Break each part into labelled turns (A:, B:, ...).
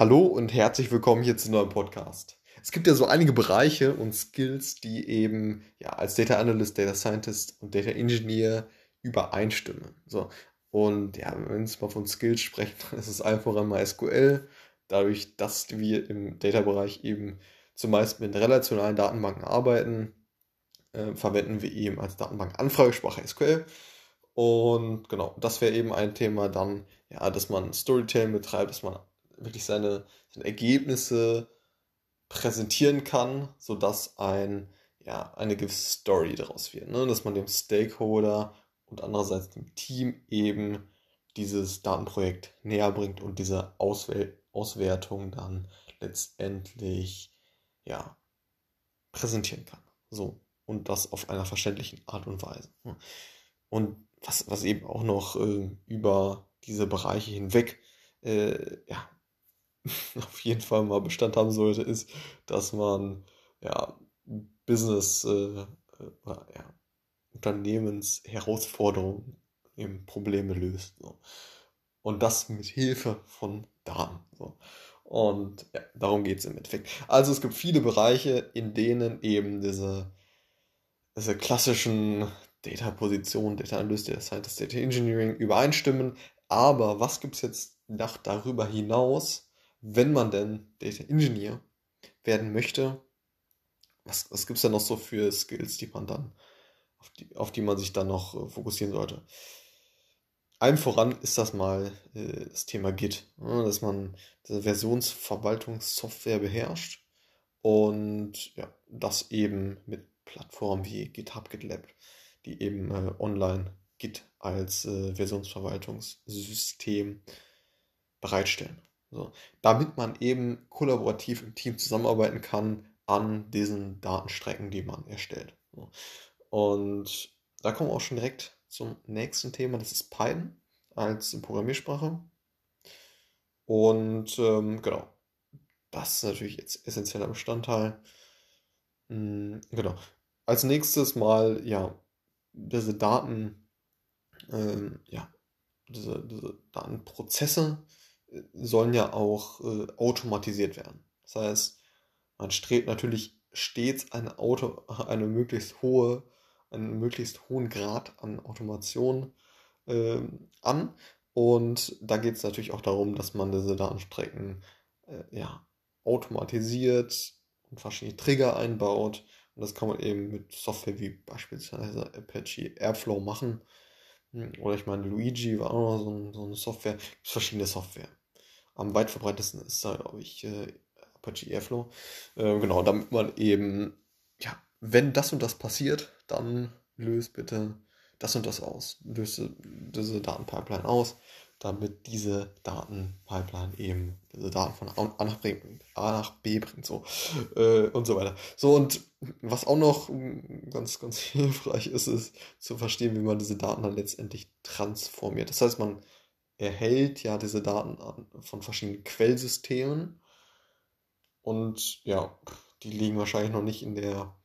A: Hallo und herzlich willkommen hier zu einem neuen Podcast. Es gibt ja so einige Bereiche und Skills, die eben ja, als Data Analyst, Data Scientist und Data Engineer übereinstimmen. So. Und ja, wenn wir jetzt mal von Skills sprechen, dann ist es einfach einmal SQL. Dadurch, dass wir im Data-Bereich eben zumeist mit relationalen Datenbanken arbeiten, äh, verwenden wir eben als Datenbank Anfragesprache SQL. Und genau, das wäre eben ein Thema dann, ja, dass man Storytelling betreibt, dass man wirklich seine, seine Ergebnisse präsentieren kann, sodass ein, ja, eine gewisse Story daraus wird. Ne? Dass man dem Stakeholder und andererseits dem Team eben dieses Datenprojekt näher bringt und diese Auswähl Auswertung dann letztendlich ja, präsentieren kann. So. Und das auf einer verständlichen Art und Weise. Und was, was eben auch noch äh, über diese Bereiche hinweg äh, ja, auf jeden Fall mal Bestand haben sollte, ist, dass man ja Business, äh, äh, ja, Unternehmensherausforderungen, eben Probleme löst. So. Und das mit Hilfe von Daten. So. Und ja, darum geht es im Endeffekt. Also es gibt viele Bereiche, in denen eben diese, diese klassischen Data-Positionen, Data Analyst, Data Scientist, Data Engineering übereinstimmen. Aber was gibt es jetzt noch darüber hinaus, wenn man denn Data Engineer werden möchte, was, was gibt es denn noch so für Skills, die man dann, auf die, auf die man sich dann noch äh, fokussieren sollte? Allem voran ist das mal äh, das Thema Git, ne, dass man diese Versionsverwaltungssoftware beherrscht und ja, das eben mit Plattformen wie GitHub, GitLab, die eben äh, online Git als äh, Versionsverwaltungssystem bereitstellen. So, damit man eben kollaborativ im Team zusammenarbeiten kann an diesen Datenstrecken, die man erstellt. So. Und da kommen wir auch schon direkt zum nächsten Thema, das ist Python als Programmiersprache. Und ähm, genau, das ist natürlich jetzt essentieller Bestandteil. Mhm, genau. Als nächstes mal, ja, diese Daten, ähm, ja, diese, diese Datenprozesse sollen ja auch äh, automatisiert werden. Das heißt, man strebt natürlich stets eine, Auto, eine möglichst hohe, einen möglichst hohen Grad an Automation äh, an. Und da geht es natürlich auch darum, dass man diese Datenstrecken äh, ja, automatisiert und verschiedene Trigger einbaut. Und das kann man eben mit Software wie beispielsweise Apache Airflow machen. Hm, oder ich meine, Luigi war auch noch so, so eine Software. Es gibt verschiedene Software am weit verbreitetsten ist da, glaube ich, äh, Apache Airflow. Äh, genau, damit man eben, ja, wenn das und das passiert, dann löst bitte das und das aus. Löse diese Datenpipeline aus, damit diese Datenpipeline eben diese Daten von A nach, B, A nach B bringt, so äh, und so weiter. So und was auch noch ganz, ganz hilfreich ist, ist zu verstehen, wie man diese Daten dann letztendlich transformiert. Das heißt, man erhält ja diese Daten von verschiedenen Quellsystemen. Und ja, die liegen wahrscheinlich noch nicht in der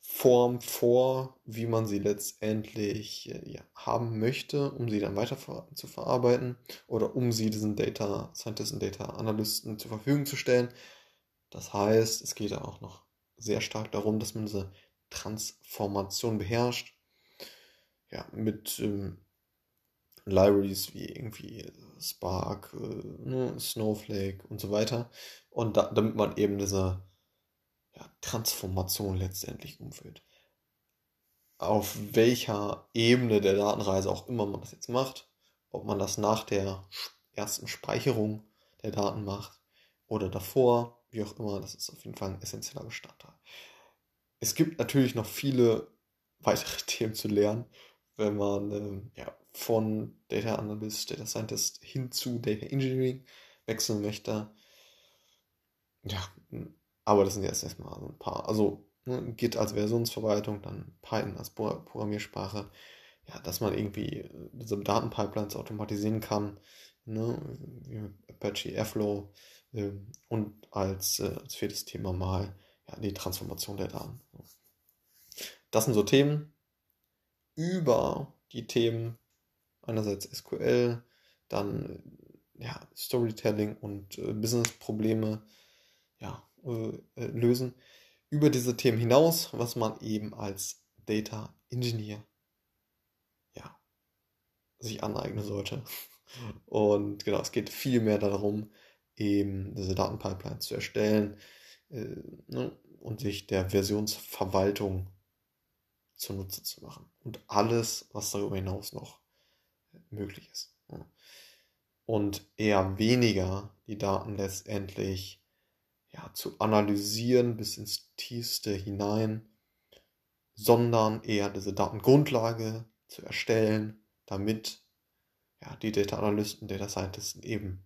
A: Form vor, wie man sie letztendlich äh, ja, haben möchte, um sie dann weiter zu verarbeiten oder um sie diesen Data Scientisten, Data Analysten zur Verfügung zu stellen. Das heißt, es geht auch noch sehr stark darum, dass man diese Transformation beherrscht. Ja, mit ähm, Libraries wie irgendwie Spark, äh, ne, Snowflake und so weiter. Und da, damit man eben diese ja, Transformation letztendlich umfüllt. Auf welcher Ebene der Datenreise auch immer man das jetzt macht, ob man das nach der ersten Speicherung der Daten macht oder davor, wie auch immer, das ist auf jeden Fall ein essentieller Bestandteil. Es gibt natürlich noch viele weitere Themen zu lernen, wenn man äh, ja, von Data Analyst, Data Scientist hin zu Data Engineering wechseln möchte. Ja, aber das sind jetzt erstmal so ein paar. Also ne, Git als Versionsverwaltung, dann Python als Programmiersprache. Ja, dass man irgendwie äh, diese Datenpipelines automatisieren kann. Ne, Apache Airflow. Äh, und als, äh, als viertes Thema mal ja, die Transformation der Daten. Das sind so Themen, über die Themen einerseits SQL, dann ja, Storytelling und äh, Business-Probleme ja, äh, äh, lösen. Über diese Themen hinaus, was man eben als Data Engineer ja, sich aneignen sollte. Und genau, es geht viel mehr darum, eben diese Datenpipeline zu erstellen äh, ne, und sich der Versionsverwaltung zunutze zu machen. Und alles, was darüber hinaus noch möglich ist. Und eher weniger die Daten letztendlich ja, zu analysieren bis ins Tiefste hinein, sondern eher diese Datengrundlage zu erstellen, damit ja, die Data Analysten, Data Scientisten eben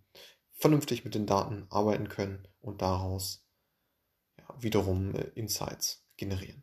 A: vernünftig mit den Daten arbeiten können und daraus ja, wiederum äh, Insights generieren.